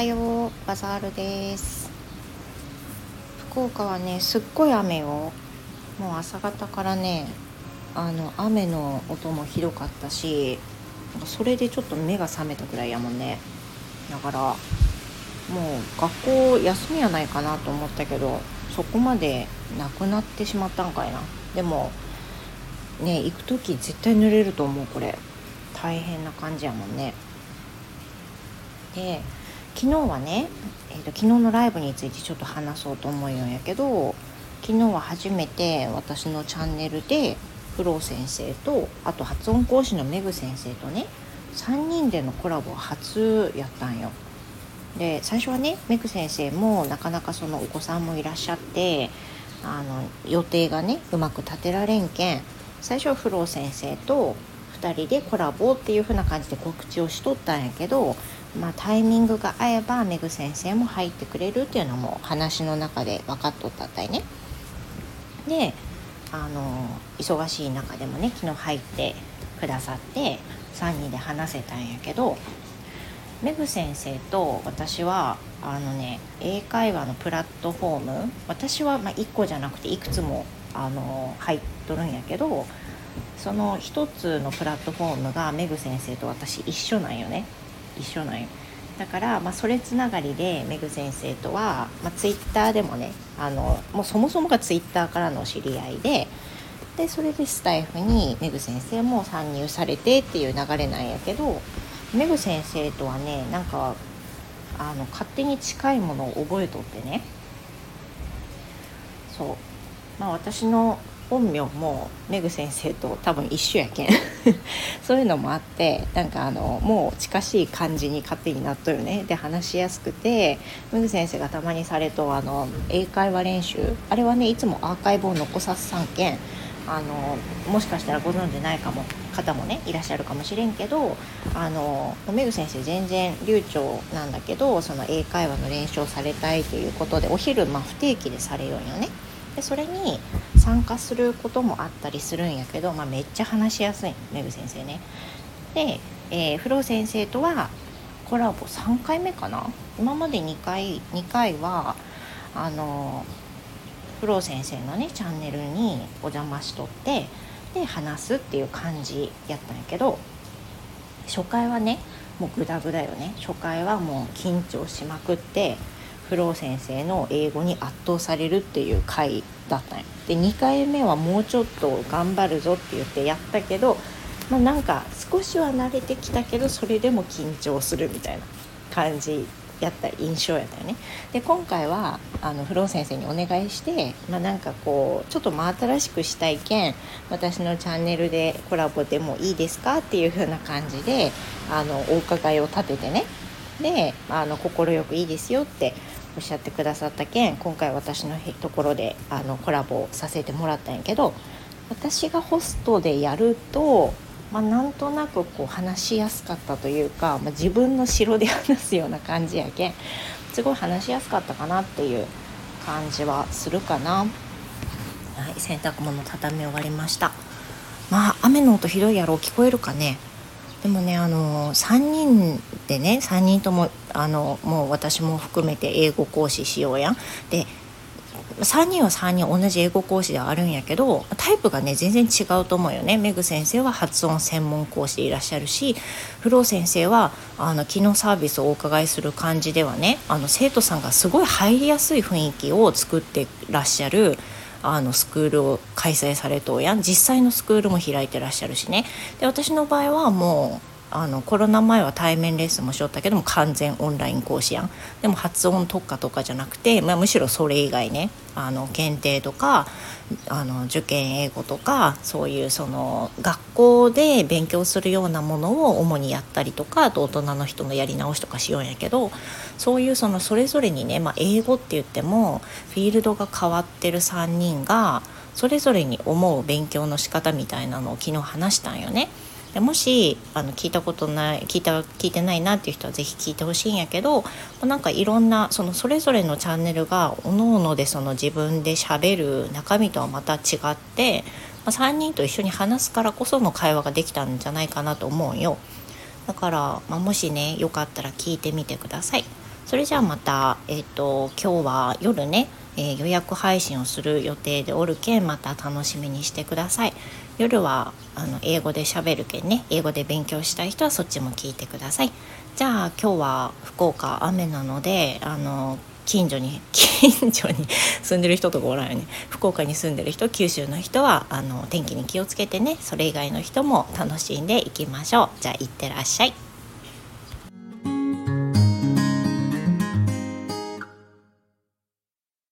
はようバザールです。福岡はねすっごい雨よ。もう朝方からねあの雨の音もひどかったしそれでちょっと目が覚めたぐらいやもんね。だからもう学校休みやないかなと思ったけどそこまでなくなってしまったんかいな。でもね行く時絶対濡れると思うこれ。大変な感じやもんね。で昨日はね、えーと、昨日のライブについてちょっと話そうと思うんやけど昨日は初めて私のチャンネルでフロー先生とあと発音講師のメグ先生とね3人でのコラボ初やったんよ。で最初はねメグ先生もなかなかそのお子さんもいらっしゃってあの予定がねうまく立てられんけん最初はフロー先生と2人でコラボっていう風な感じで告知をしとったんやけどまあ、タイミングが合えばメグ先生も入ってくれるっていうのも話の中で分かっとったったいね。であの忙しい中でもね昨日入ってくださって3人で話せたんやけどメグ先生と私はあのね英会話のプラットフォーム私はま1個じゃなくていくつもあの入っとるんやけどその1つのプラットフォームがメグ先生と私一緒なんよね。一緒なんよ。だから、まあ、それつながりでメグ先生とは、まあ、ツイッターでもねあのもうそもそもがツイッターからの知り合いででそれでスタイフにメグ先生も参入されてっていう流れなんやけどメグ先生とはねなんかあの勝手に近いものを覚えとってね。そう。まあ私の本名もメグ先生と多分一緒やけん。そういうのもあってなんかあのもう近しい感じに勝手になっとるね。で話しやすくてメグ先生がたまにされとあの英会話練習。あれはねいつもアーカイブを残さす3件あのもしかしたらご存じないかも方もねいらっしゃるかもしれんけどあのメグ先生全然流暢なんだけどその英会話の練習をされたいということでお昼、まあ、不定期でされようよね。でそれに参加することもあったりするんやけど、まあ、めっちゃ話しやすい。メグ先生ね。で、えー、フロー先生とはコラボ3回目かな？今まで2回2回はあのフロー先生のねチャンネルにお邪魔しとってで話すっていう感じやったんやけど初回はねもうグダグダよね。初回はもう緊張しまくってフロー先生の英語に圧倒されるっていう回だったんよで2回目はもうちょっと頑張るぞって言ってやったけど、まあ、なんか少しは慣れてきたけどそれでも緊張するみたいな感じやった印象やったよね。で今回はあのフロー先生にお願いして、まあ、なんかこうちょっと真新しくしたいけん私のチャンネルでコラボでもいいですかっていう風な感じであのお伺いを立ててね。であの快くいいですよっておっしゃってくださった件今回私のところであのコラボさせてもらったんやけど私がホストでやると、まあ、なんとなくこう話しやすかったというか、まあ、自分の城で話すような感じやけんすごい話しやすかったかなっていう感じはするかな。はい、洗濯物畳み終わりましたまあ雨の音ひどいやろ聞こえるかね？でもねあの3人でね3人ともあのもう私も含めて英語講師しようやん。で3人は3人同じ英語講師ではあるんやけどタイプがね全然違うと思うよねメグ先生は発音専門講師でいらっしゃるしフロー先生はあの機能サービスをお伺いする感じではねあの生徒さんがすごい入りやすい雰囲気を作ってらっしゃるあのスクールを開催されとうやん実際のスクールも開いてらっしゃるしね。で私の場合はもうあのコロナ前は対面レッスンもしよったけども完全オンライン講師やんでも発音特化とかじゃなくて、まあ、むしろそれ以外ねあの検定とかあの受験英語とかそういうその学校で勉強するようなものを主にやったりとかあと大人の人のやり直しとかしようんやけどそういうそのそれぞれにね、まあ、英語って言ってもフィールドが変わってる3人がそれぞれに思う勉強の仕方みたいなのを昨日話したんよね。でもしあの聞いたことない聞いた聞いてないなっていう人は是非聞いてほしいんやけどなんかいろんなそのそれぞれのチャンネルがおのおので自分でしゃべる中身とはまた違って、まあ、3人と一緒に話すからこその会話ができたんじゃないかなと思うよ。だから、まあ、もしねよかったら聞いてみてください。それじゃあまた、えーと、今日は夜ね、えー、予約配信をする予定でおるけんまた楽しみにしてください。夜はあの英語で喋るけんね。英語で勉強したい人はそっちも聞いてください。じゃあ今日は福岡雨なのであの近所に 近所に 住んでる人とかおらんよね。福岡に住んでる人九州の人はあの天気に気をつけてね。それ以外の人も楽しんでいきましょう。じゃあいってらっしゃい。